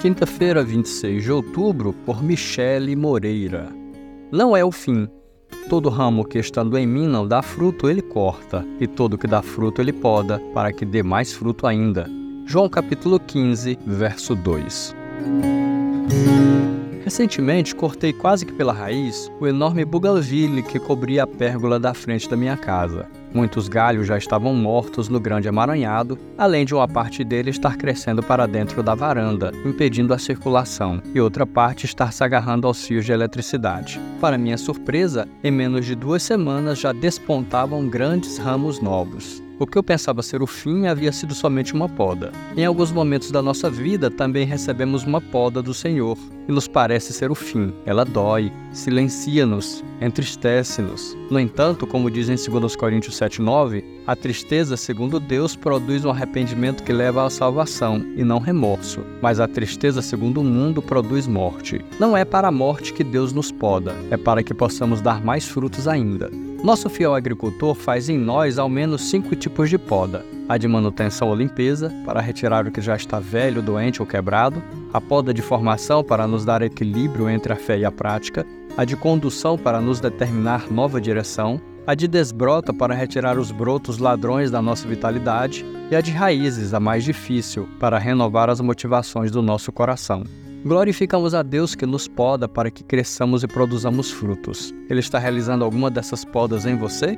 Quinta-feira, 26 de outubro, por Michele Moreira. Não é o fim. Todo ramo que estando em mim não dá fruto, ele corta, e todo que dá fruto, ele poda, para que dê mais fruto ainda. João capítulo 15, verso 2. Recentemente, cortei quase que pela raiz o enorme bougainville que cobria a pérgola da frente da minha casa. Muitos galhos já estavam mortos no grande amaranhado, além de uma parte dele estar crescendo para dentro da varanda, impedindo a circulação, e outra parte estar se agarrando aos fios de eletricidade. Para minha surpresa, em menos de duas semanas já despontavam grandes ramos novos. O que eu pensava ser o fim havia sido somente uma poda. Em alguns momentos da nossa vida também recebemos uma poda do Senhor, e nos parece ser o fim. Ela dói, silencia-nos, entristece-nos. No entanto, como diz em 2 Coríntios 7,9, a tristeza, segundo Deus, produz um arrependimento que leva à salvação, e não remorso. Mas a tristeza, segundo o mundo, produz morte. Não é para a morte que Deus nos poda, é para que possamos dar mais frutos ainda. Nosso fiel agricultor faz em nós ao menos cinco tipos de poda: a de manutenção ou limpeza, para retirar o que já está velho, doente ou quebrado, a poda de formação, para nos dar equilíbrio entre a fé e a prática, a de condução, para nos determinar nova direção, a de desbrota, para retirar os brotos ladrões da nossa vitalidade, e a de raízes, a mais difícil, para renovar as motivações do nosso coração. Glorificamos a Deus que nos poda para que cresçamos e produzamos frutos. Ele está realizando alguma dessas podas em você?